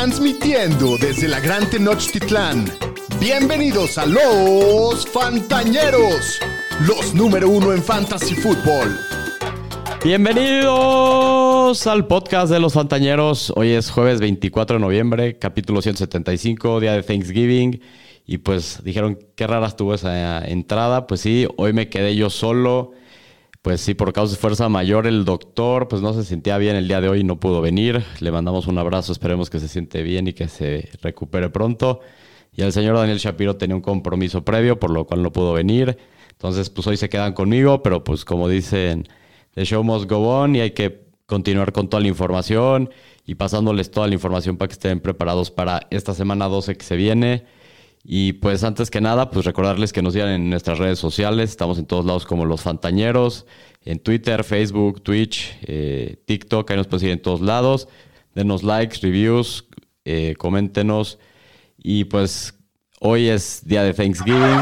Transmitiendo desde la Gran Tenochtitlán. Bienvenidos a los Fantañeros, los número uno en Fantasy Football. Bienvenidos al podcast de los Fantañeros. Hoy es jueves 24 de noviembre, capítulo 175, día de Thanksgiving. Y pues dijeron, qué rara estuvo esa entrada. Pues sí, hoy me quedé yo solo. Pues sí, por causa de fuerza mayor, el doctor pues no se sentía bien el día de hoy no pudo venir. Le mandamos un abrazo, esperemos que se siente bien y que se recupere pronto. Y el señor Daniel Shapiro tenía un compromiso previo, por lo cual no pudo venir. Entonces, pues hoy se quedan conmigo, pero pues como dicen, the show must go on y hay que continuar con toda la información y pasándoles toda la información para que estén preparados para esta semana 12 que se viene. Y pues antes que nada, pues recordarles que nos sigan en nuestras redes sociales. Estamos en todos lados como los Fantañeros, en Twitter, Facebook, Twitch, eh, TikTok, ahí nos pueden seguir en todos lados. Denos likes, reviews, eh, coméntenos. Y pues hoy es día de Thanksgiving.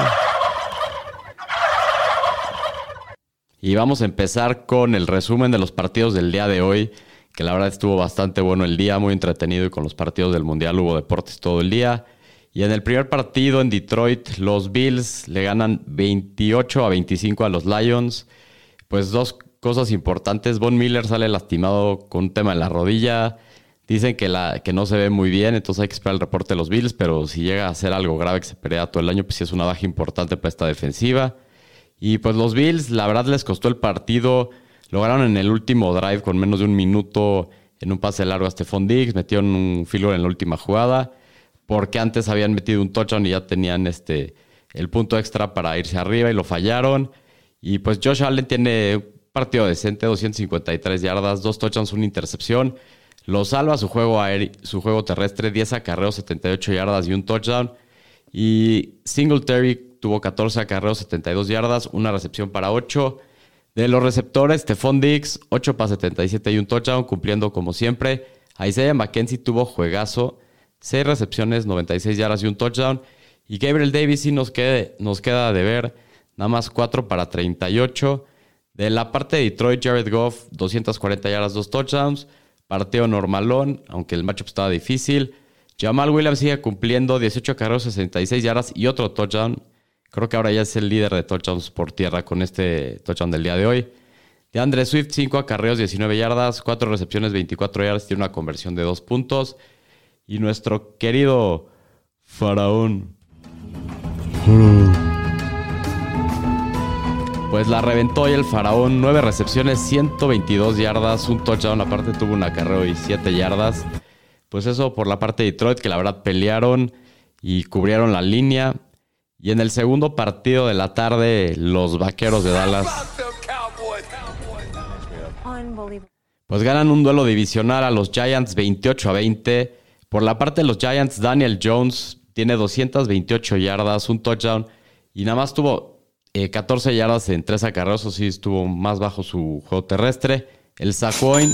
Y vamos a empezar con el resumen de los partidos del día de hoy, que la verdad estuvo bastante bueno el día, muy entretenido y con los partidos del Mundial hubo deportes todo el día. Y en el primer partido en Detroit, los Bills le ganan 28 a 25 a los Lions. Pues dos cosas importantes. Von Miller sale lastimado con un tema en la rodilla. Dicen que, la, que no se ve muy bien, entonces hay que esperar el reporte de los Bills, pero si llega a ser algo grave que se pelea todo el año, pues sí es una baja importante para esta defensiva. Y pues los Bills, la verdad les costó el partido. Lograron en el último drive con menos de un minuto en un pase largo a Stephon Diggs, metieron un filo en la última jugada porque antes habían metido un touchdown y ya tenían este, el punto extra para irse arriba y lo fallaron. Y pues Josh Allen tiene un partido decente, 253 yardas, dos touchdowns, una intercepción. Lo salva su juego, aéreo, su juego terrestre, 10 acarreos, 78 yardas y un touchdown. Y Singletary tuvo 14 acarreos, 72 yardas, una recepción para 8. De los receptores, Stephon Diggs, 8 para 77 y un touchdown, cumpliendo como siempre. Isaiah McKenzie tuvo juegazo, 6 recepciones, 96 yardas y un touchdown. Y Gabriel Davis sí nos, nos queda de ver, nada más 4 para 38. De la parte de Detroit, Jared Goff, 240 yardas, 2 touchdowns. Partido normalón, aunque el matchup estaba difícil. Jamal Williams sigue cumpliendo 18 carreros, 66 yardas y otro touchdown. Creo que ahora ya es el líder de touchdowns por tierra con este touchdown del día de hoy. De Andre Swift, 5 acarreos, 19 yardas, 4 recepciones, 24 yardas, tiene una conversión de 2 puntos. Y nuestro querido faraón. Pues la reventó y el faraón. 9 recepciones, 122 yardas, un touchdown. Aparte tuvo un acarreo y 7 yardas. Pues eso por la parte de Detroit, que la verdad pelearon y cubrieron la línea. Y en el segundo partido de la tarde, los vaqueros de Dallas. Pues ganan un duelo divisional a los Giants 28 a 20. Por la parte de los Giants, Daniel Jones tiene 228 yardas, un touchdown y nada más tuvo 14 yardas en tres acarreos, o sí estuvo más bajo su juego terrestre. El Sacoin,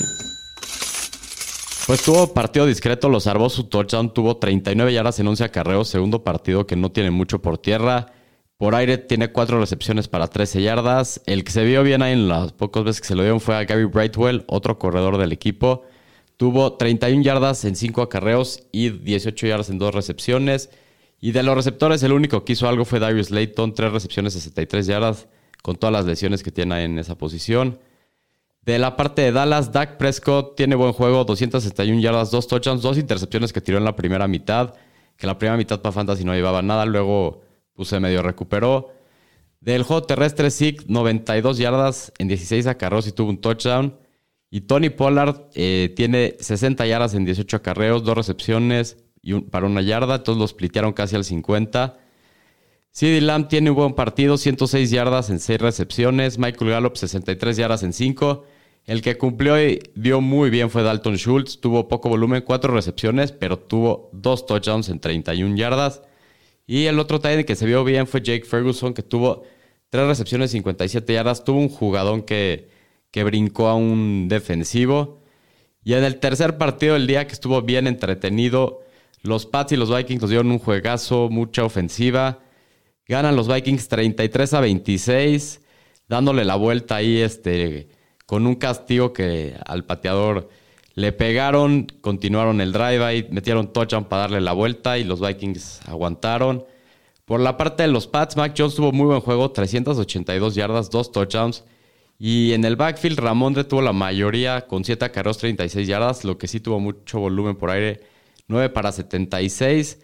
pues tuvo partido discreto, lo salvó su touchdown, tuvo 39 yardas en 11 acarreos, segundo partido que no tiene mucho por tierra. Por aire tiene 4 recepciones para 13 yardas. El que se vio bien ahí en las pocas veces que se lo dieron fue a Gary Brightwell, otro corredor del equipo. Tuvo 31 yardas en 5 acarreos y 18 yardas en 2 recepciones. Y de los receptores, el único que hizo algo fue Darius Layton, 3 recepciones, 63 yardas, con todas las lesiones que tiene en esa posición. De la parte de Dallas, Dak Prescott tiene buen juego, 261 yardas, 2 touchdowns, 2 intercepciones que tiró en la primera mitad, que la primera mitad para Fantasy no llevaba nada, luego puse medio recuperó. Del juego terrestre, Zeke, 92 yardas en 16 acarreos y tuvo un touchdown. Y Tony Pollard eh, tiene 60 yardas en 18 acarreos, 2 recepciones y para una yarda. Todos los splitearon casi al 50. CD Lamb tiene un buen partido, 106 yardas en 6 recepciones. Michael Gallup, 63 yardas en 5. El que cumplió y dio muy bien fue Dalton Schultz. Tuvo poco volumen, 4 recepciones, pero tuvo 2 touchdowns en 31 yardas. Y el otro tight que se vio bien fue Jake Ferguson, que tuvo 3 recepciones, 57 yardas. Tuvo un jugadón que que brincó a un defensivo. Y en el tercer partido del día que estuvo bien entretenido, los Pats y los Vikings nos dieron un juegazo, mucha ofensiva. Ganan los Vikings 33 a 26, dándole la vuelta ahí este, con un castigo que al pateador Le pegaron, continuaron el drive, metieron touchdown para darle la vuelta y los Vikings aguantaron. Por la parte de los Pats, Mac Jones tuvo muy buen juego, 382 yardas, dos touchdowns. Y en el backfield, Ramondre tuvo la mayoría con 7 carros, 36 yardas, lo que sí tuvo mucho volumen por aire, 9 para 76.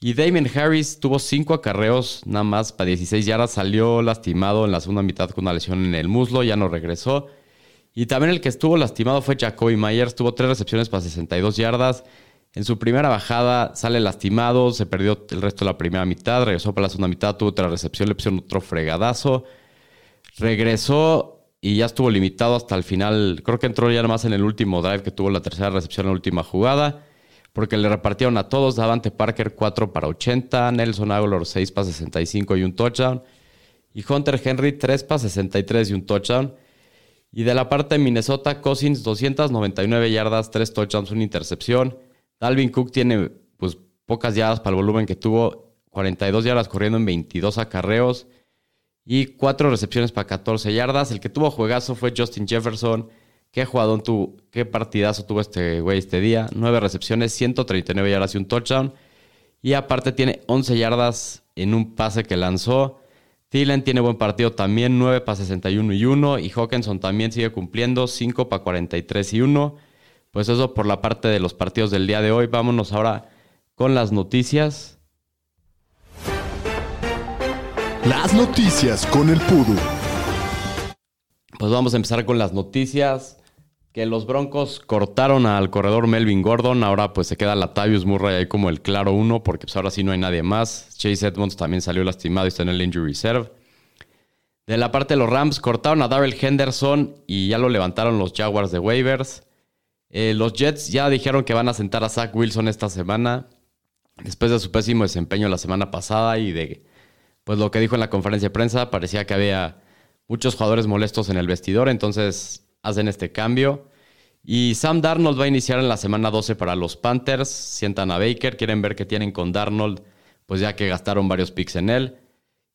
Y Damien Harris tuvo 5 acarreos, nada más para 16 yardas, salió lastimado en la segunda mitad con una lesión en el muslo, ya no regresó. Y también el que estuvo lastimado fue Jacoby Myers, tuvo 3 recepciones para 62 yardas. En su primera bajada sale lastimado, se perdió el resto de la primera mitad, regresó para la segunda mitad, tuvo otra recepción, le pusieron otro fregadazo. Regresó y ya estuvo limitado hasta el final. Creo que entró ya más en el último drive que tuvo la tercera recepción en la última jugada, porque le repartieron a todos. Davante Parker 4 para 80, Nelson Aguilar 6 para 65 y un touchdown. Y Hunter Henry 3 para 63 y un touchdown. Y de la parte de Minnesota, Cousins 299 yardas, 3 touchdowns, una intercepción. Dalvin Cook tiene pues pocas yardas para el volumen que tuvo, 42 yardas corriendo en 22 acarreos y 4 recepciones para 14 yardas. El que tuvo juegazo fue Justin Jefferson. Qué jugador tuvo, qué partidazo tuvo este güey este día. 9 recepciones, 139 yardas y un touchdown. Y aparte tiene 11 yardas en un pase que lanzó. Thielen tiene buen partido también, 9 para 61 y 1. Y Hawkinson también sigue cumpliendo, 5 para 43 y 1. Pues eso por la parte de los partidos del día de hoy. Vámonos ahora con las noticias. Las noticias con el Pudu. Pues vamos a empezar con las noticias. Que los Broncos cortaron al corredor Melvin Gordon. Ahora pues se queda Latavius Murray ahí como el claro uno, porque pues ahora sí no hay nadie más. Chase Edmonds también salió lastimado y está en el injury reserve. De la parte de los Rams, cortaron a Darrell Henderson y ya lo levantaron los Jaguars de waivers. Eh, los Jets ya dijeron que van a sentar a Zach Wilson esta semana, después de su pésimo desempeño la semana pasada y de pues lo que dijo en la conferencia de prensa, parecía que había muchos jugadores molestos en el vestidor, entonces hacen este cambio. Y Sam Darnold va a iniciar en la semana 12 para los Panthers, sientan a Baker, quieren ver qué tienen con Darnold, pues ya que gastaron varios picks en él.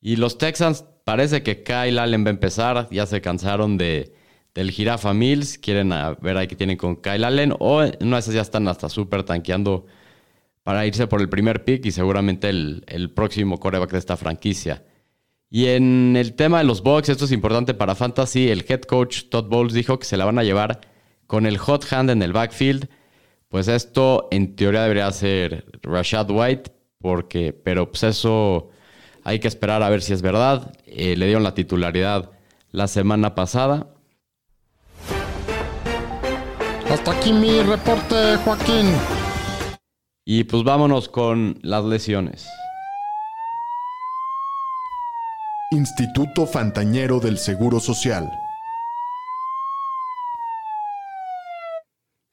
Y los Texans parece que Kyle Allen va a empezar, ya se cansaron de del Jirafa Mills. Quieren ver ahí que tienen con Kyle Allen. O no, esas ya están hasta súper tanqueando para irse por el primer pick y seguramente el, el, próximo coreback de esta franquicia. Y en el tema de los Bucks, esto es importante para Fantasy. El head coach Todd Bowles dijo que se la van a llevar con el hot hand en el backfield. Pues esto en teoría debería ser Rashad White, porque, pero pues eso hay que esperar a ver si es verdad. Eh, le dieron la titularidad la semana pasada. Hasta aquí mi reporte, Joaquín. Y pues vámonos con las lesiones. Instituto Fantañero del Seguro Social.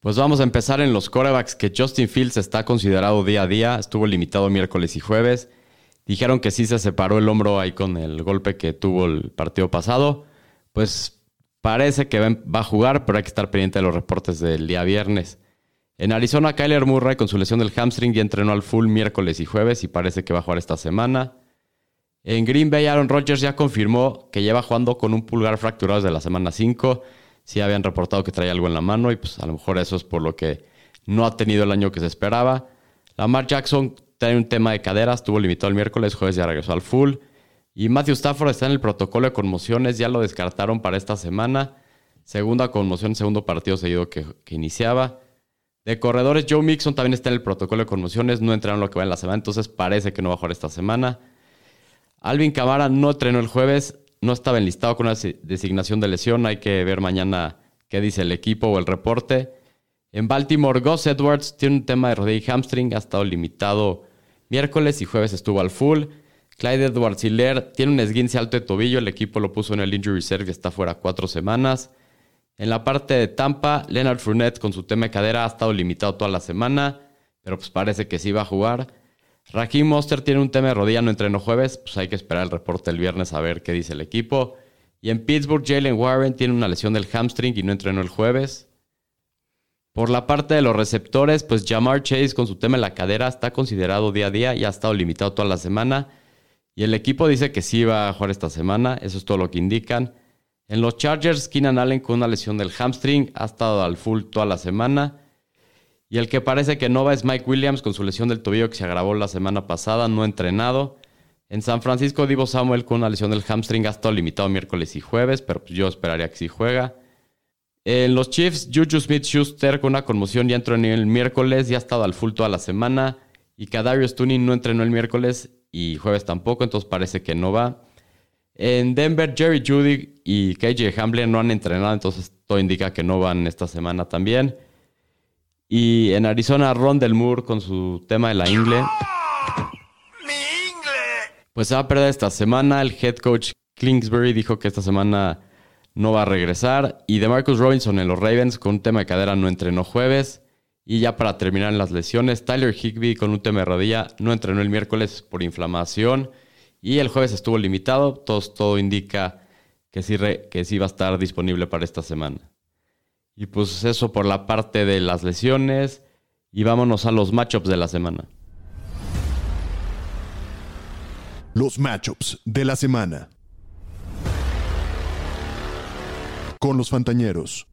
Pues vamos a empezar en los corebacks que Justin Fields está considerado día a día. Estuvo limitado miércoles y jueves. Dijeron que sí se separó el hombro ahí con el golpe que tuvo el partido pasado. Pues Parece que va a jugar, pero hay que estar pendiente de los reportes del día viernes. En Arizona, Kyler Murray con su lesión del hamstring ya entrenó al full miércoles y jueves y parece que va a jugar esta semana. En Green Bay, Aaron Rodgers ya confirmó que lleva jugando con un pulgar fracturado desde la semana 5. Sí habían reportado que traía algo en la mano y pues a lo mejor eso es por lo que no ha tenido el año que se esperaba. Lamar Jackson tiene un tema de caderas, estuvo limitado el miércoles, jueves ya regresó al full. Y Matthew Stafford está en el protocolo de conmociones, ya lo descartaron para esta semana. Segunda conmoción, segundo partido seguido que, iniciaba. De corredores, Joe Mixon también está en el protocolo de conmociones, no entraron lo que va en la semana, entonces parece que no va a jugar esta semana. Alvin Camara no entrenó el jueves, no estaba enlistado con una designación de lesión, hay que ver mañana qué dice el equipo o el reporte. En Baltimore, Gus Edwards tiene un tema de rodilla y hamstring, ha estado limitado miércoles y jueves estuvo al full. Clyde Edwards Hiller tiene un esguince alto de tobillo. El equipo lo puso en el injury reserve y está fuera cuatro semanas. En la parte de Tampa, Leonard Fournette con su tema de cadera ha estado limitado toda la semana, pero pues parece que sí va a jugar. Raheem Monster tiene un tema de rodilla, no entrenó jueves, pues hay que esperar el reporte el viernes a ver qué dice el equipo. Y en Pittsburgh, Jalen Warren tiene una lesión del hamstring y no entrenó el jueves. Por la parte de los receptores, pues Jamar Chase con su tema de la cadera está considerado día a día y ha estado limitado toda la semana. Y el equipo dice que sí va a jugar esta semana, eso es todo lo que indican. En los Chargers, Keenan Allen con una lesión del hamstring ha estado al full toda la semana. Y el que parece que no va es Mike Williams con su lesión del tobillo que se agravó la semana pasada, no entrenado. En San Francisco, Divo Samuel con una lesión del hamstring ha estado limitado miércoles y jueves, pero pues yo esperaría que sí juega. En los Chiefs, Juju Smith Schuster con una conmoción ya entró en el miércoles, ya ha estado al full toda la semana. Y Kadarius Tuning no entrenó el miércoles y jueves tampoco, entonces parece que no va. En Denver, Jerry Judy y KJ Hamler no han entrenado, entonces todo indica que no van esta semana también. Y en Arizona, Ron Del Moore con su tema de la ingle. Pues se va a perder esta semana. El head coach Kingsbury dijo que esta semana no va a regresar. Y de Marcus Robinson en los Ravens con un tema de cadera no entrenó jueves. Y ya para terminar en las lesiones, Tyler Higby con un tema de rodilla no entrenó el miércoles por inflamación. Y el jueves estuvo limitado. Todo, todo indica que sí, que sí va a estar disponible para esta semana. Y pues eso por la parte de las lesiones. Y vámonos a los matchups de la semana. Los matchups de la semana. Con los Fantañeros.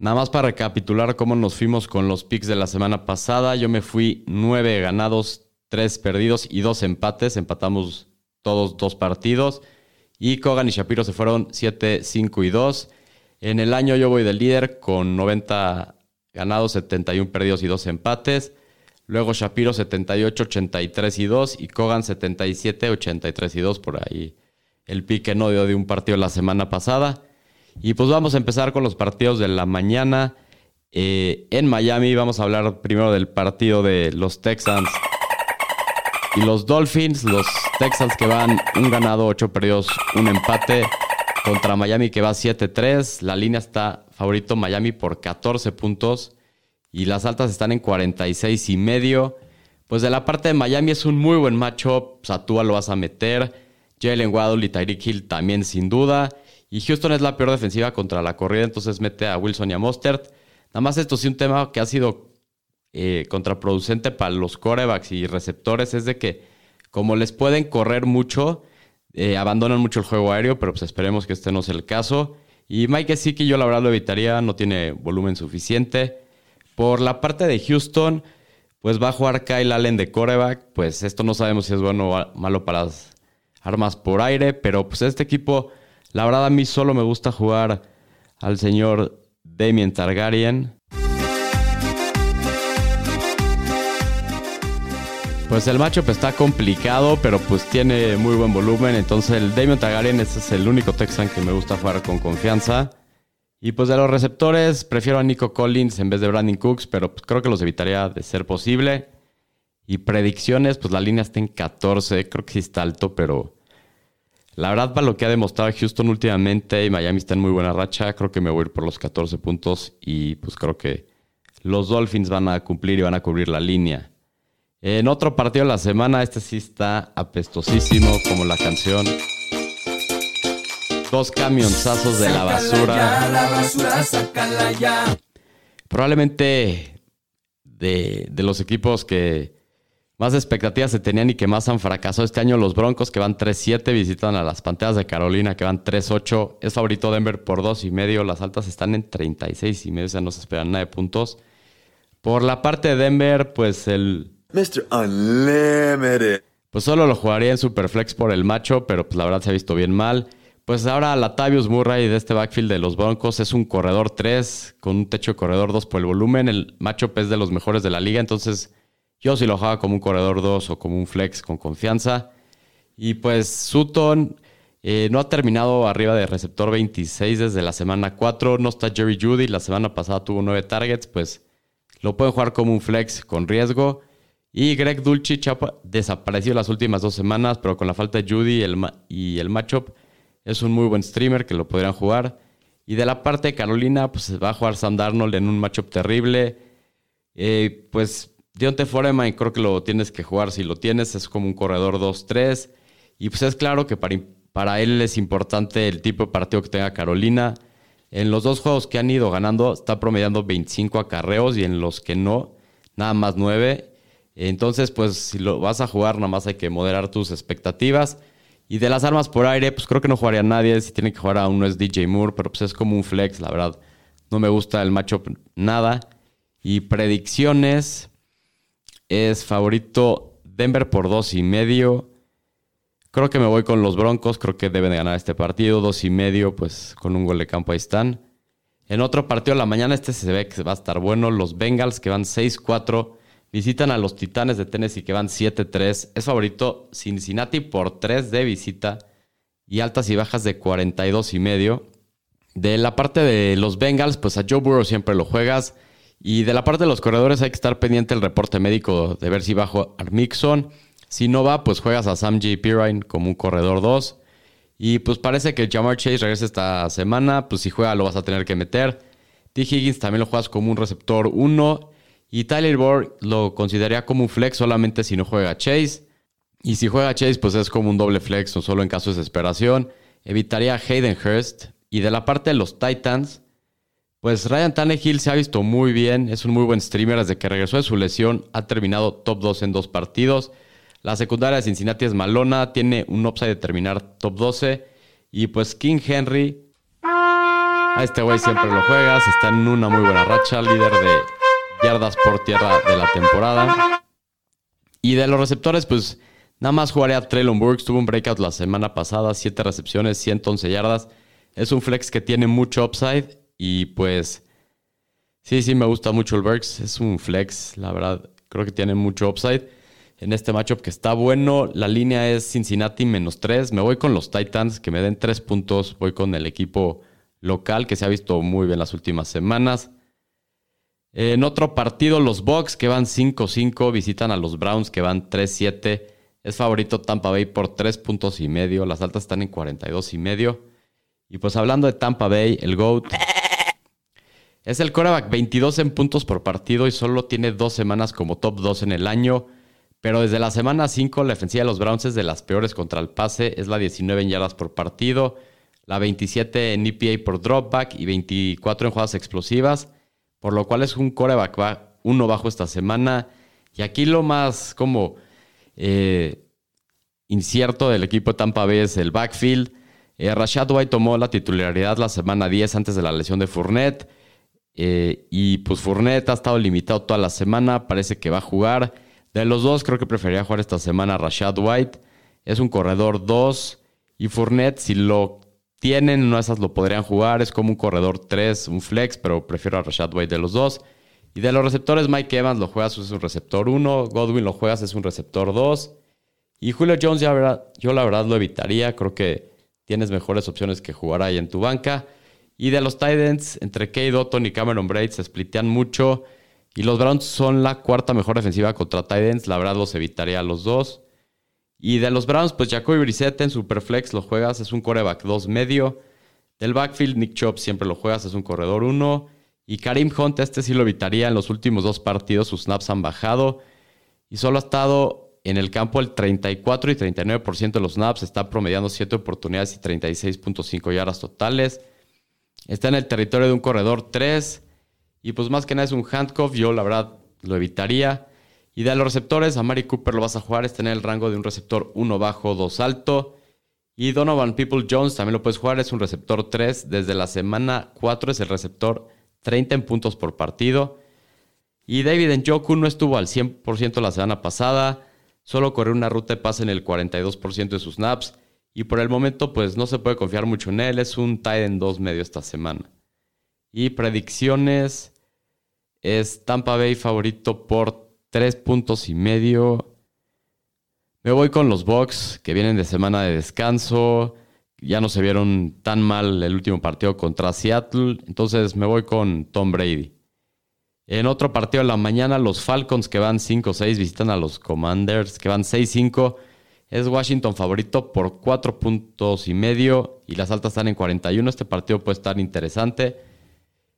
Nada más para recapitular cómo nos fuimos con los picks de la semana pasada. Yo me fui nueve ganados, tres perdidos y dos empates. Empatamos todos dos partidos. Y Kogan y Shapiro se fueron 7, 5 y 2. En el año yo voy del líder con 90 ganados, 71 perdidos y dos empates. Luego Shapiro 78, 83 y 2 y Kogan 77, 83 y 2 por ahí. El pique no dio de un partido la semana pasada. Y pues vamos a empezar con los partidos de la mañana. Eh, en Miami vamos a hablar primero del partido de los Texans y los Dolphins. Los Texans que van un ganado, 8 perdidos, un empate contra Miami que va 7-3. La línea está favorito Miami por 14 puntos y las altas están en 46 y medio. Pues de la parte de Miami es un muy buen matchup. Satúa lo vas a meter. Jalen Waddle y Tyreek Hill también sin duda. Y Houston es la peor defensiva contra la corrida, entonces mete a Wilson y a Mostert. Nada más esto sí un tema que ha sido eh, contraproducente para los corebacks y receptores es de que como les pueden correr mucho, eh, abandonan mucho el juego aéreo, pero pues esperemos que este no sea el caso. Y Mike que yo la verdad lo evitaría, no tiene volumen suficiente. Por la parte de Houston, pues va a jugar Kyle Allen de coreback. Pues esto no sabemos si es bueno o malo para las armas por aire, pero pues este equipo, la verdad a mí solo me gusta jugar al señor Damien Targaryen. Pues el matchup está complicado, pero pues tiene muy buen volumen. Entonces el Damien Targaryen es el único Texan que me gusta jugar con confianza. Y pues de los receptores, prefiero a Nico Collins en vez de Brandon Cooks, pero pues creo que los evitaría de ser posible. Y predicciones, pues la línea está en 14, creo que sí está alto, pero la verdad para lo que ha demostrado Houston últimamente y Miami está en muy buena racha, creo que me voy a ir por los 14 puntos y pues creo que los Dolphins van a cumplir y van a cubrir la línea. En otro partido de la semana, este sí está apestosísimo como la canción dos camionzazos de la basura. la basura, Probablemente de, los equipos que más expectativas se tenían y que más han fracasado este año, los Broncos que van 3-7 visitan a las Panteras de Carolina que van 3-8. Es favorito Denver por 2 y medio. Las altas están en 36 y medio, o sea, no se esperan nada de puntos. Por la parte de Denver, pues el... Mr. Unlimited. Pues solo lo jugaría en Superflex por el macho, pero pues la verdad se ha visto bien mal. Pues ahora Latavius Murray de este backfield de los Broncos es un corredor 3 con un techo de corredor 2 por el volumen. El matchup es de los mejores de la liga, entonces yo sí lo jugaba como un corredor 2 o como un flex con confianza. Y pues Sutton eh, no ha terminado arriba de receptor 26 desde la semana 4. No está Jerry Judy, la semana pasada tuvo 9 targets, pues lo pueden jugar como un flex con riesgo. Y Greg Dulcich ha desaparecido las últimas dos semanas, pero con la falta de Judy el y el matchup es un muy buen streamer que lo podrían jugar. Y de la parte de Carolina, pues va a jugar Sam Darnold en un matchup terrible. Eh, pues Dionte Foreman creo que lo tienes que jugar. Si lo tienes, es como un corredor 2-3. Y pues es claro que para, para él es importante el tipo de partido que tenga Carolina. En los dos juegos que han ido ganando, está promediando 25 acarreos y en los que no, nada más 9. Entonces, pues si lo vas a jugar, nada más hay que moderar tus expectativas. Y de las armas por aire, pues creo que no jugaría nadie. Si tiene que jugar a uno es DJ Moore, pero pues es como un flex, la verdad. No me gusta el matchup nada. Y predicciones es favorito Denver por dos y medio. Creo que me voy con los Broncos. Creo que deben de ganar este partido. Dos y medio, pues con un gol de campo ahí están. En otro partido de la mañana, este se ve que va a estar bueno. Los Bengals que van 6-4 visitan a los Titanes de Tennessee que van 7-3. Es favorito Cincinnati por 3 de visita y altas y bajas de 42 y medio. De la parte de los Bengals, pues a Joe Burrow siempre lo juegas. Y de la parte de los corredores hay que estar pendiente el reporte médico de ver si bajo Armixon. Si no va, pues juegas a Sam J. Pirine como un corredor 2. Y pues parece que Jamar Chase regresa esta semana. Pues si juega lo vas a tener que meter. T. Higgins también lo juegas como un receptor 1. Y Tyler Boyd lo consideraría como un flex solamente si no juega Chase. Y si juega Chase, pues es como un doble flex o solo en caso de desesperación. Evitaría Hayden Hurst. Y de la parte de los Titans, pues Ryan Tannehill se ha visto muy bien. Es un muy buen streamer desde que regresó de su lesión. Ha terminado top 2 en dos partidos. La secundaria de Cincinnati es malona. Tiene un upside de terminar top 12. Y pues King Henry. A este güey siempre lo juegas. Está en una muy buena racha. Líder de yardas por tierra de la temporada. Y de los receptores, pues nada más jugaré a Traylon Burks. Tuvo un breakout la semana pasada, 7 recepciones, 111 yardas. Es un flex que tiene mucho upside y pues sí, sí, me gusta mucho el Burks. Es un flex, la verdad, creo que tiene mucho upside. En este matchup que está bueno, la línea es Cincinnati menos 3. Me voy con los Titans, que me den 3 puntos. Voy con el equipo local, que se ha visto muy bien las últimas semanas. En otro partido, los Bucks que van 5-5 visitan a los Browns que van 3-7. Es favorito Tampa Bay por 3 puntos y medio. Las altas están en 42 y medio. Y pues hablando de Tampa Bay, el GOAT es el coreback 22 en puntos por partido y solo tiene dos semanas como top 2 en el año. Pero desde la semana 5 la defensiva de los Browns es de las peores contra el pase. Es la 19 en yardas por partido, la 27 en EPA por dropback y 24 en jugadas explosivas por lo cual es un coreback uno bajo esta semana. Y aquí lo más como eh, incierto del equipo de Tampa Bay es el backfield. Eh, Rashad White tomó la titularidad la semana 10 antes de la lesión de Fournette. Eh, y pues Fournette ha estado limitado toda la semana. Parece que va a jugar. De los dos, creo que prefería jugar esta semana Rashad White. Es un corredor 2. Y Fournette, si lo tienen, de esas lo podrían jugar, es como un corredor 3, un flex, pero prefiero a Rashad White de los dos. Y de los receptores, Mike Evans lo juegas, es un receptor 1, Godwin lo juegas, es un receptor 2. Y Julio Jones, ya yo la verdad lo evitaría, creo que tienes mejores opciones que jugar ahí en tu banca. Y de los Titans, entre Kay Dotton y Cameron Braid se splitean mucho. Y los Browns son la cuarta mejor defensiva contra Titans, la verdad los evitaría a los dos. Y de los Browns, pues Jacoby Brissett en Superflex lo juegas, es un coreback 2 medio. Del backfield, Nick Chop siempre lo juegas, es un corredor 1. Y Karim Hunt, este sí lo evitaría en los últimos dos partidos, sus snaps han bajado. Y solo ha estado en el campo el 34 y 39% de los snaps, está promediando 7 oportunidades y 36.5 yardas totales. Está en el territorio de un corredor 3. Y pues más que nada es un handcuff, yo la verdad lo evitaría. Y de los receptores, a Mari Cooper lo vas a jugar, está en el rango de un receptor 1 bajo, 2 alto. Y Donovan People Jones también lo puedes jugar, es un receptor 3. Desde la semana 4 es el receptor 30 en puntos por partido. Y David Njoku no estuvo al 100% la semana pasada, solo corrió una ruta de pase en el 42% de sus snaps. Y por el momento, pues no se puede confiar mucho en él, es un tight en 2 medio esta semana. Y predicciones, es Tampa Bay favorito por tres puntos y medio. Me voy con los Bucks, que vienen de semana de descanso. Ya no se vieron tan mal el último partido contra Seattle. Entonces me voy con Tom Brady. En otro partido de la mañana, los Falcons que van 5-6 visitan a los Commanders que van 6-5. Es Washington favorito por cuatro puntos y medio y las altas están en 41. Este partido puede estar interesante.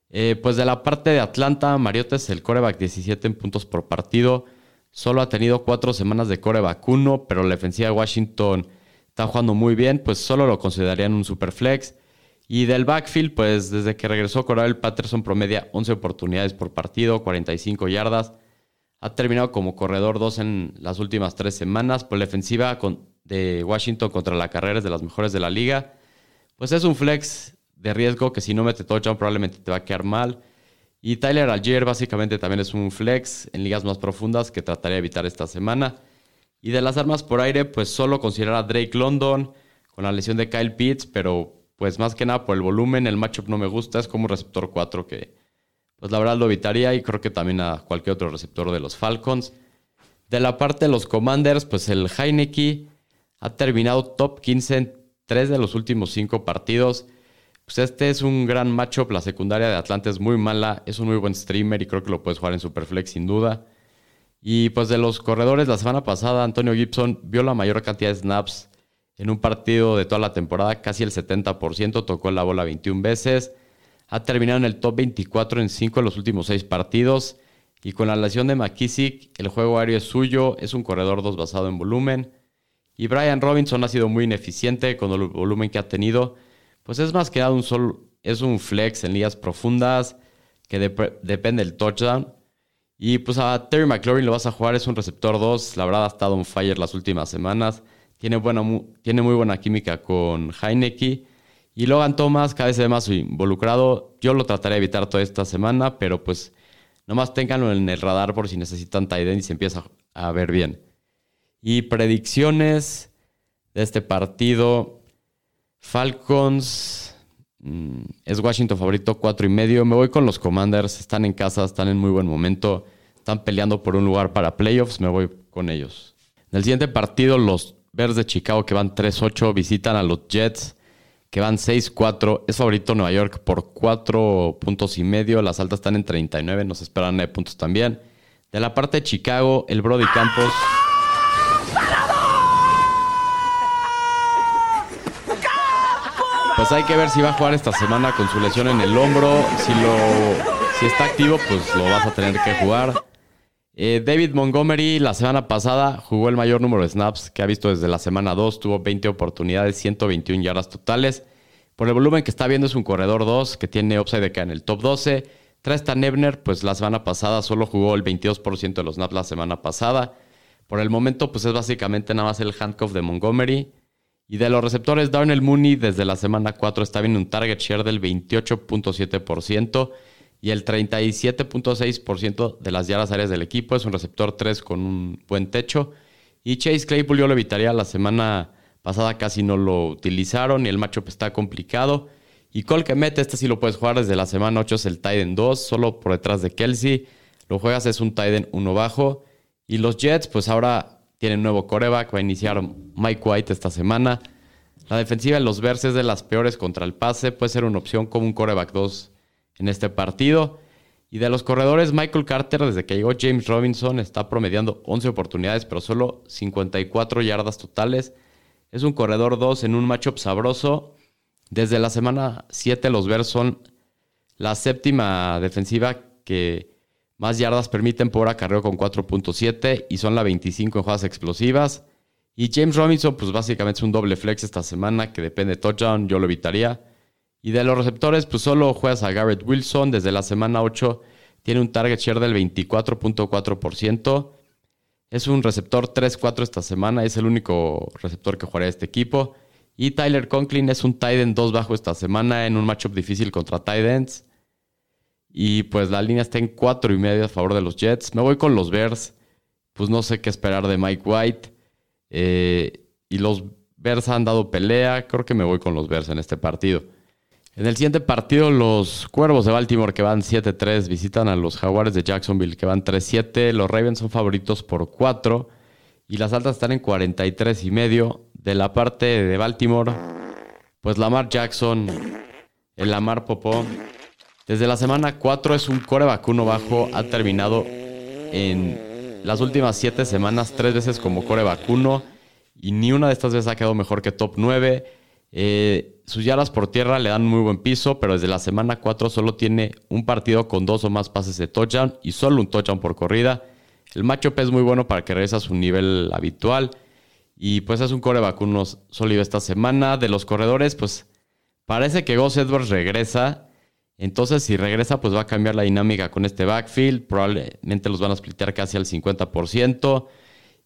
Eh, pues de la parte de Atlanta, Mariota es el coreback 17 en puntos por partido. Solo ha tenido cuatro semanas de coreback 1, pero la defensiva de Washington está jugando muy bien, pues solo lo considerarían un superflex. Y del backfield, pues desde que regresó Coral Patterson promedia 11 oportunidades por partido, 45 yardas. Ha terminado como corredor 2 en las últimas tres semanas. Pues la defensiva de Washington contra la carrera es de las mejores de la liga. Pues es un flex de riesgo que si no mete touchdown probablemente te va a quedar mal. Y Tyler Algier básicamente también es un flex en ligas más profundas que trataré de evitar esta semana. Y de las armas por aire, pues solo considerar a Drake London con la lesión de Kyle Pitts, pero pues más que nada por el volumen, el matchup no me gusta, es como un receptor 4 que pues la verdad lo evitaría y creo que también a cualquier otro receptor de los Falcons. De la parte de los Commanders, pues el Heineke ha terminado top 15 en 3 de los últimos 5 partidos. Pues este es un gran matchup. La secundaria de Atlanta es muy mala. Es un muy buen streamer y creo que lo puedes jugar en Superflex sin duda. Y pues de los corredores, la semana pasada Antonio Gibson vio la mayor cantidad de snaps en un partido de toda la temporada, casi el 70%, tocó la bola 21 veces. Ha terminado en el top 24 en 5 de los últimos 6 partidos. Y con la lesión de McKissick, el juego aéreo es suyo, es un corredor 2 basado en volumen. Y Brian Robinson ha sido muy ineficiente con el volumen que ha tenido pues es más que nada un solo, es un flex en ligas profundas que depende del touchdown. Y pues a Terry McLaurin lo vas a jugar, es un receptor 2, la verdad ha estado un fire las últimas semanas. Tiene, buena, tiene muy buena química con Heineke. Y Logan Thomas cada vez se más involucrado. Yo lo trataré de evitar toda esta semana, pero pues nomás ténganlo en el radar por si necesitan tight y se empieza a ver bien. Y predicciones de este partido. Falcons mm, es Washington favorito cuatro y medio. Me voy con los Commanders. Están en casa, están en muy buen momento. Están peleando por un lugar para playoffs. Me voy con ellos. En el siguiente partido, los Bears de Chicago que van 3-8 visitan a los Jets que van 6-4. Es favorito Nueva York por 4 puntos y medio. Las altas están en 39. Nos esperan 9 puntos también. De la parte de Chicago, el Brody Campos. Pues hay que ver si va a jugar esta semana con su lesión en el hombro. Si, lo, si está activo, pues lo vas a tener que jugar. Eh, David Montgomery la semana pasada jugó el mayor número de snaps que ha visto desde la semana 2. Tuvo 20 oportunidades, 121 yardas totales. Por el volumen que está viendo es un corredor 2 que tiene upside de que en el top 12. Tristan Ebner, pues la semana pasada solo jugó el 22% de los snaps la semana pasada. Por el momento, pues es básicamente nada más el handcuff de Montgomery. Y de los receptores, Darnell Mooney desde la semana 4 está viendo un target share del 28.7% y el 37.6% de las yardas áreas del equipo. Es un receptor 3 con un buen techo. Y Chase Claypool yo lo evitaría. La semana pasada casi no lo utilizaron y el matchup está complicado. Y Cole que este sí lo puedes jugar desde la semana 8, es el Titan 2, solo por detrás de Kelsey. Lo juegas, es un Titan 1 bajo. Y los Jets, pues ahora tienen nuevo coreback, va a iniciar Mike White esta semana. La defensiva de los Bears es de las peores contra el pase, puede ser una opción como un coreback 2 en este partido. Y de los corredores, Michael Carter, desde que llegó James Robinson, está promediando 11 oportunidades, pero solo 54 yardas totales. Es un corredor 2 en un matchup sabroso. Desde la semana 7 los Bears son la séptima defensiva que más yardas permiten por acarreo con 4.7 y son la 25 en jugadas explosivas. Y James Robinson, pues básicamente es un doble flex esta semana que depende de touchdown, yo lo evitaría. Y de los receptores, pues solo juegas a Garrett Wilson desde la semana 8. Tiene un target share del 24.4%. Es un receptor 3-4 esta semana. Es el único receptor que jugará este equipo. Y Tyler Conklin es un tight end 2 bajo esta semana en un matchup difícil contra tight. Y pues la línea está en cuatro y medio a favor de los Jets. Me voy con los Bears. Pues no sé qué esperar de Mike White. Eh, y los Bears han dado pelea. Creo que me voy con los Bears en este partido. En el siguiente partido, los Cuervos de Baltimore que van 7-3 visitan a los Jaguares de Jacksonville que van 3-7. Los Ravens son favoritos por 4 y las altas están en 43 y medio. De la parte de Baltimore, pues Lamar Jackson, el Lamar Popó, desde la semana 4 es un core vacuno bajo. Ha terminado en las últimas 7 semanas tres veces como core vacuno. Y ni una de estas veces ha quedado mejor que top 9. Eh, sus yardas por tierra le dan muy buen piso, pero desde la semana 4 solo tiene un partido con dos o más pases de touchdown y solo un touchdown por corrida. El matchup es muy bueno para que regrese a su nivel habitual. Y pues es un core vacuno sólido esta semana. De los corredores, pues parece que Gus Edwards regresa. Entonces, si regresa, pues va a cambiar la dinámica con este backfield. Probablemente los van a splitear casi al 50%.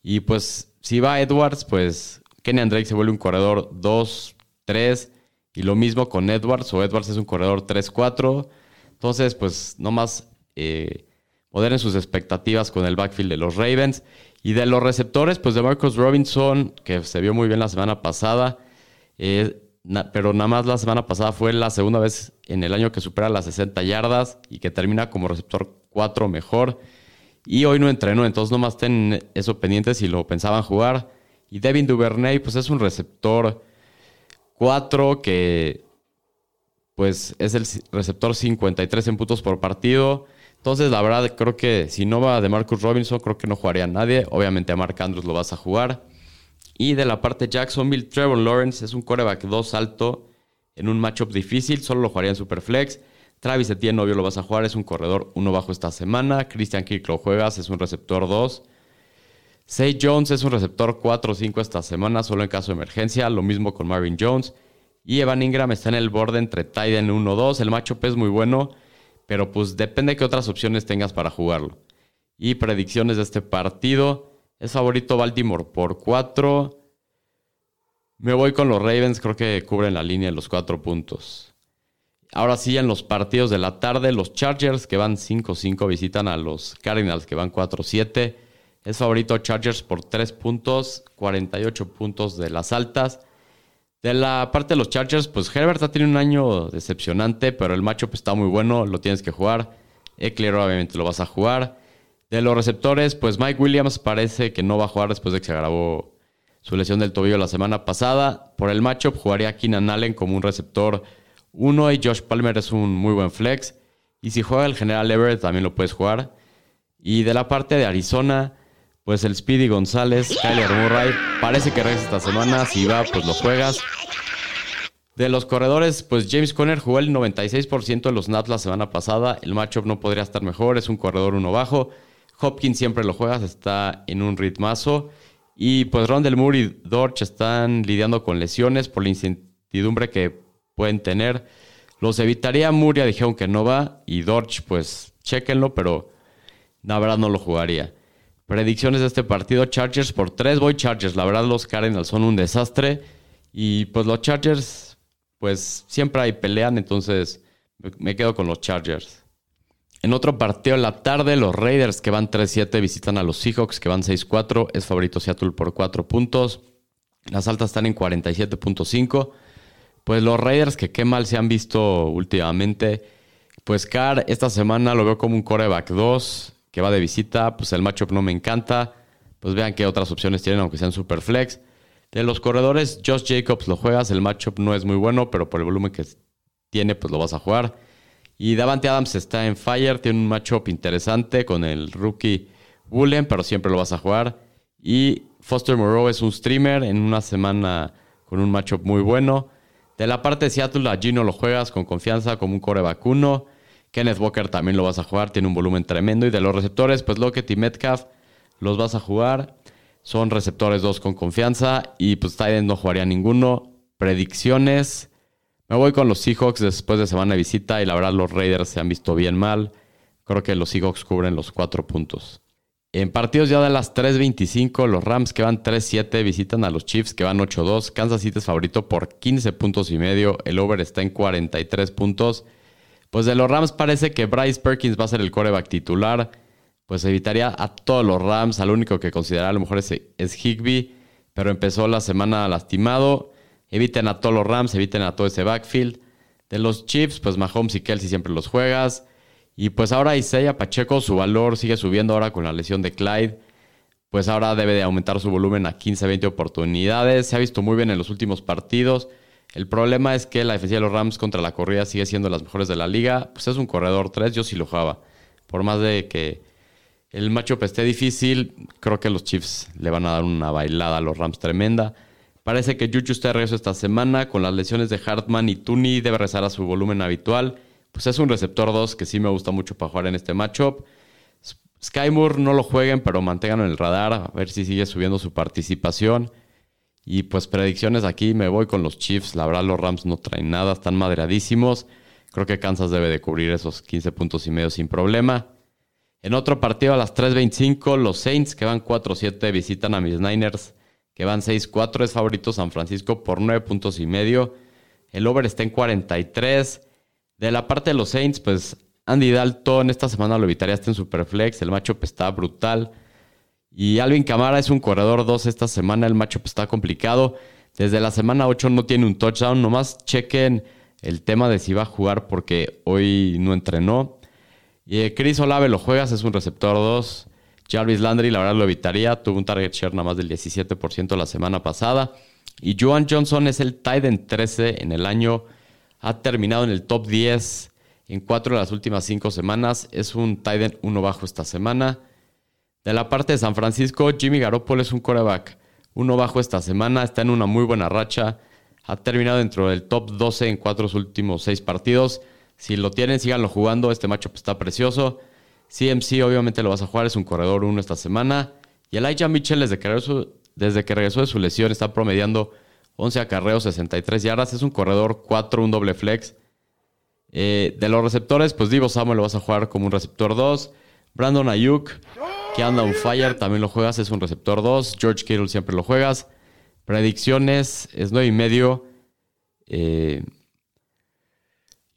Y pues, si va Edwards, pues Kenny Drake se vuelve un corredor 2, 3. Y lo mismo con Edwards, o Edwards es un corredor 3-4. Entonces, pues nomás eh, moderen sus expectativas con el backfield de los Ravens. Y de los receptores, pues de Marcus Robinson, que se vio muy bien la semana pasada. Eh, pero nada más la semana pasada fue la segunda vez en el año que supera las 60 yardas y que termina como receptor 4 mejor. Y hoy no entrenó, entonces nomás ten eso pendiente si lo pensaban jugar. Y Devin Duvernay, pues es un receptor 4 que pues es el receptor 53 en puntos por partido. Entonces, la verdad, creo que si no va de Marcus Robinson, creo que no jugaría a nadie. Obviamente a Mark Andrews lo vas a jugar. Y de la parte Jacksonville, Trevor Lawrence es un coreback 2 alto en un matchup difícil, solo lo jugaría en Superflex. Travis Etienne, obvio, lo vas a jugar, es un corredor 1 bajo esta semana. Christian Kirk lo juegas, es un receptor 2. Say Jones es un receptor 4 o 5 esta semana, solo en caso de emergencia. Lo mismo con Marvin Jones. Y Evan Ingram está en el borde entre Tiden 1 o 2. El matchup es muy bueno, pero pues depende de qué otras opciones tengas para jugarlo. Y predicciones de este partido. Es favorito Baltimore por 4. Me voy con los Ravens, creo que cubren la línea de los 4 puntos. Ahora sí, en los partidos de la tarde, los Chargers que van 5-5 visitan a los Cardinals que van 4-7. Es favorito Chargers por 3 puntos, 48 puntos de las altas. De la parte de los Chargers, pues Herbert ha tenido un año decepcionante, pero el matchup está muy bueno, lo tienes que jugar. Eckler obviamente lo vas a jugar. De los receptores, pues Mike Williams parece que no va a jugar después de que se agravó su lesión del tobillo la semana pasada. Por el matchup jugaría Keenan Allen como un receptor 1 y Josh Palmer es un muy buen flex. Y si juega el general Everett también lo puedes jugar. Y de la parte de Arizona, pues el Speedy González, Kyler Murray, parece que regresa esta semana. Si va, pues lo juegas. De los corredores, pues James Conner jugó el 96% de los Nats la semana pasada. El matchup no podría estar mejor, es un corredor uno bajo. Hopkins siempre lo juegas, está en un ritmazo. Y pues Rondell Moore y Dorch están lidiando con lesiones por la incertidumbre que pueden tener. Los evitaría Muria, dijeron que no va. Y Dorch, pues chequenlo, pero la verdad no lo jugaría. Predicciones de este partido: Chargers por 3. Voy Chargers. La verdad, los Cardinals son un desastre. Y pues los Chargers, pues siempre hay pelean, entonces me quedo con los Chargers. En otro partido en la tarde, los Raiders que van 3-7 visitan a los Seahawks que van 6-4. Es favorito Seattle por 4 puntos. Las altas están en 47.5. Pues los Raiders que qué mal se han visto últimamente. Pues Carr esta semana lo veo como un coreback 2 que va de visita. Pues el matchup no me encanta. Pues vean qué otras opciones tienen aunque sean super flex. De los corredores, Josh Jacobs lo juegas. El matchup no es muy bueno, pero por el volumen que tiene, pues lo vas a jugar. Y Davante Adams está en fire, tiene un matchup interesante con el rookie Bullen, pero siempre lo vas a jugar. Y Foster Moreau es un streamer en una semana con un matchup muy bueno. De la parte de Seattle, a Gino lo juegas con confianza como un core vacuno. Kenneth Walker también lo vas a jugar, tiene un volumen tremendo. Y de los receptores, pues Lockett y Metcalf los vas a jugar. Son receptores dos con confianza. Y pues Tiden no jugaría ninguno. Predicciones. Me voy con los Seahawks después de semana de visita y la verdad los Raiders se han visto bien mal. Creo que los Seahawks cubren los cuatro puntos. En partidos ya de las 3.25, los Rams que van 3.7 visitan a los Chiefs que van 8.2. Kansas City es favorito por 15 puntos y medio. El over está en 43 puntos. Pues de los Rams parece que Bryce Perkins va a ser el coreback titular. Pues evitaría a todos los Rams. Al único que considera a lo mejor es, es Higby. Pero empezó la semana lastimado. Eviten a todos los Rams, eviten a todo ese backfield. De los Chiefs, pues Mahomes y Kelsey siempre los juegas. Y pues ahora Isaiah Pacheco, su valor sigue subiendo ahora con la lesión de Clyde. Pues ahora debe de aumentar su volumen a 15-20 oportunidades. Se ha visto muy bien en los últimos partidos. El problema es que la defensiva de los Rams contra la corrida sigue siendo las mejores de la liga. Pues es un corredor 3, yo sí lo jugaba. Por más de que el matchup esté difícil, creo que los Chiefs le van a dar una bailada a los Rams tremenda. Parece que Juju está de regreso esta semana. Con las lesiones de Hartman y Tooney debe rezar a su volumen habitual. Pues es un receptor 2 que sí me gusta mucho para jugar en este matchup. Skymore no lo jueguen, pero manténganlo en el radar. A ver si sigue subiendo su participación. Y pues predicciones aquí me voy con los Chiefs. La verdad los Rams no traen nada, están madreadísimos. Creo que Kansas debe de cubrir esos 15 puntos y medio sin problema. En otro partido a las 3.25, los Saints que van 4-7 visitan a mis Niners que van 6-4. Es favorito San Francisco por 9 puntos y medio. El over está en 43. De la parte de los Saints, pues Andy Dalton esta semana lo evitaría hasta en Superflex. El matchup está brutal. Y Alvin Camara es un corredor 2 esta semana. El matchup está complicado. Desde la semana 8 no tiene un touchdown. Nomás chequen el tema de si va a jugar porque hoy no entrenó. Y eh, Chris Olave lo juegas, es un receptor 2. Jarvis Landry, la verdad lo evitaría. Tuvo un target share nada más del 17% la semana pasada. Y Joan Johnson es el tight end 13 en el año. Ha terminado en el top 10 en cuatro de las últimas cinco semanas. Es un end uno bajo esta semana. De la parte de San Francisco, Jimmy Garoppolo es un coreback uno bajo esta semana. Está en una muy buena racha. Ha terminado dentro del top 12 en cuatro últimos seis partidos. Si lo tienen, síganlo jugando. Este matchup está precioso. CMC obviamente lo vas a jugar. Es un corredor uno esta semana. Y Elijah Mitchell desde que regresó, desde que regresó de su lesión está promediando 11 acarreos, 63 yardas. Es un corredor 4, un doble flex. Eh, de los receptores, pues Divo Samuel lo vas a jugar como un receptor 2. Brandon Ayuk, que anda un fire, también lo juegas, es un receptor 2. George Kittle siempre lo juegas. Predicciones es 9 y medio. Eh,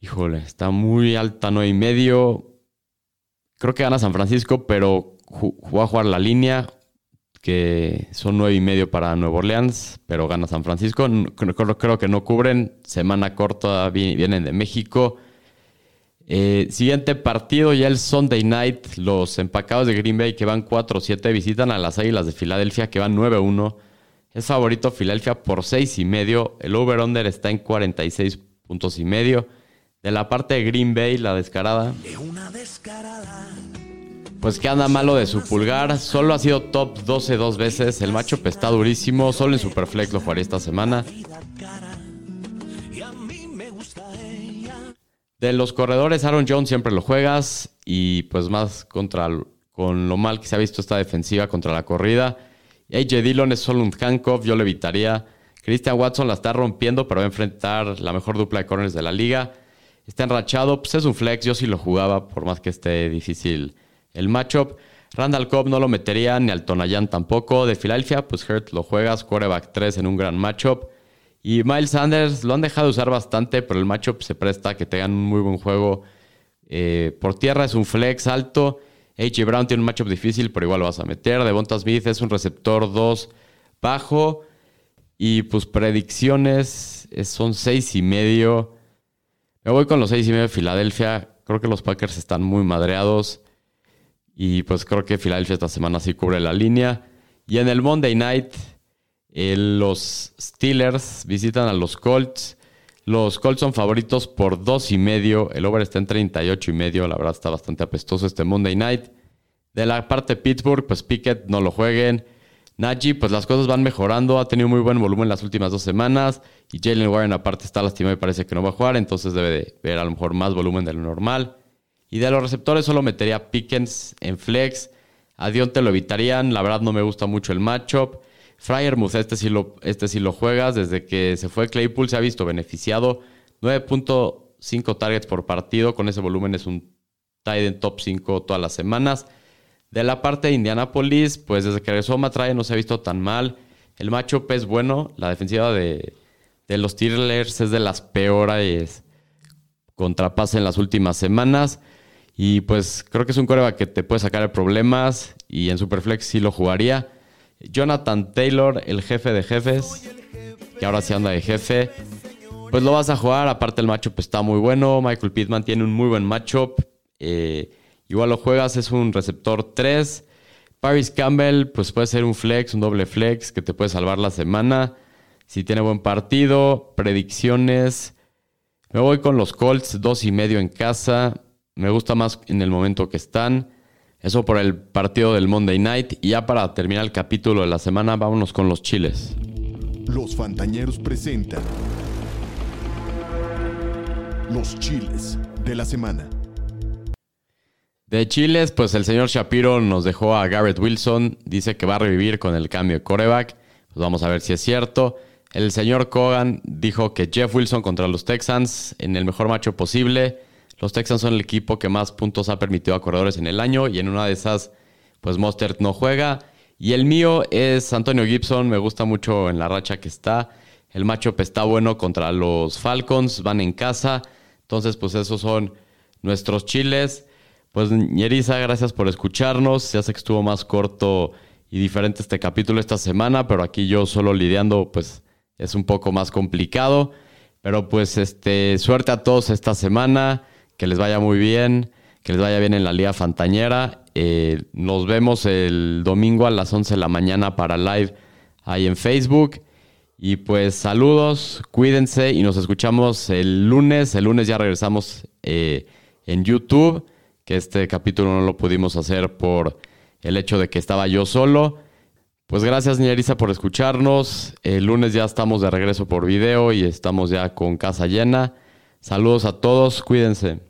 híjole, está muy alta 9 y medio. Creo que gana San Francisco, pero va a jugar la línea, que son 9 y medio para Nueva Orleans, pero gana San Francisco. Creo, creo que no cubren. Semana corta, vienen de México. Eh, siguiente partido, ya el Sunday night. Los empacados de Green Bay que van 4-7 visitan a las Águilas de Filadelfia que van 9-1. Es favorito Filadelfia por 6 y medio. El over-under está en 46 puntos y medio. De la parte de Green Bay, la descarada. Pues que anda malo de su pulgar. Solo ha sido top 12 dos veces. El macho está durísimo. Solo en Superflex lo jugaré esta semana. De los corredores, Aaron Jones siempre lo juegas y pues más contra con lo mal que se ha visto esta defensiva contra la corrida. AJ Dillon es solo un handcuff, yo lo evitaría. Christian Watson la está rompiendo, pero va a enfrentar la mejor dupla de corners de la liga. Está enrachado, pues es un flex, yo sí lo jugaba, por más que esté difícil el matchup. Randall Cobb no lo metería, ni al Tonayan tampoco. De Filadelfia, pues Hurt lo juegas, quarterback 3 en un gran matchup. Y Miles Sanders lo han dejado usar bastante, pero el matchup se presta a que tengan un muy buen juego. Eh, por tierra es un flex alto. AJ Brown tiene un matchup difícil, pero igual lo vas a meter. Devonta Smith es un receptor 2 bajo. Y pues predicciones son 6 y medio. Me voy con los 6 y medio de Filadelfia. Creo que los Packers están muy madreados. Y pues creo que Filadelfia esta semana sí cubre la línea. Y en el Monday Night los Steelers visitan a los Colts. Los Colts son favoritos por dos y medio. El over está en 38 y medio. La verdad está bastante apestoso este Monday Night. De la parte de Pittsburgh, pues Pickett no lo jueguen. Najee, pues las cosas van mejorando. Ha tenido muy buen volumen las últimas dos semanas. Y Jalen Warren aparte está lastimado y parece que no va a jugar. Entonces debe de ver a lo mejor más volumen de lo normal. Y de los receptores solo metería Pickens en flex. A Dion te lo evitarían. La verdad no me gusta mucho el matchup. Fryermuth, este sí, lo, este sí lo juegas. Desde que se fue Claypool se ha visto beneficiado. 9.5 targets por partido. Con ese volumen es un tight top 5 todas las semanas. De la parte de Indianapolis, pues desde que regresó Matrae no se ha visto tan mal. El matchup es bueno. La defensiva de, los Steelers es de las peores contrapase en las últimas semanas. Y pues creo que es un coreback que te puede sacar de problemas. Y en Superflex sí lo jugaría. Jonathan Taylor, el jefe de jefes, que ahora sí anda de jefe. Pues lo vas a jugar, aparte el matchup está muy bueno. Michael Pittman tiene un muy buen matchup. Eh, igual lo juegas, es un receptor 3. Paris Campbell, pues puede ser un flex, un doble flex que te puede salvar la semana. Si tiene buen partido, predicciones. Me voy con los Colts, dos y medio en casa. Me gusta más en el momento que están. Eso por el partido del Monday Night. Y ya para terminar el capítulo de la semana, vámonos con los chiles. Los Fantañeros presentan los chiles de la semana. De chiles, pues el señor Shapiro nos dejó a Garrett Wilson. Dice que va a revivir con el cambio de coreback. Pues vamos a ver si es cierto. El señor Cogan dijo que Jeff Wilson contra los Texans en el mejor macho posible. Los Texans son el equipo que más puntos ha permitido a corredores en el año y en una de esas, pues Mostert no juega. Y el mío es Antonio Gibson, me gusta mucho en la racha que está. El matchup está bueno contra los Falcons, van en casa. Entonces, pues esos son nuestros chiles. Pues Ñeriza, gracias por escucharnos. Ya sé que estuvo más corto y diferente este capítulo esta semana, pero aquí yo solo lidiando, pues es un poco más complicado. Pero pues este, suerte a todos esta semana, que les vaya muy bien, que les vaya bien en la Liga Fantañera. Eh, nos vemos el domingo a las 11 de la mañana para live ahí en Facebook. Y pues saludos, cuídense y nos escuchamos el lunes. El lunes ya regresamos eh, en YouTube, que este capítulo no lo pudimos hacer por el hecho de que estaba yo solo. Pues gracias, Niarisa, por escucharnos. El lunes ya estamos de regreso por video y estamos ya con casa llena. Saludos a todos, cuídense.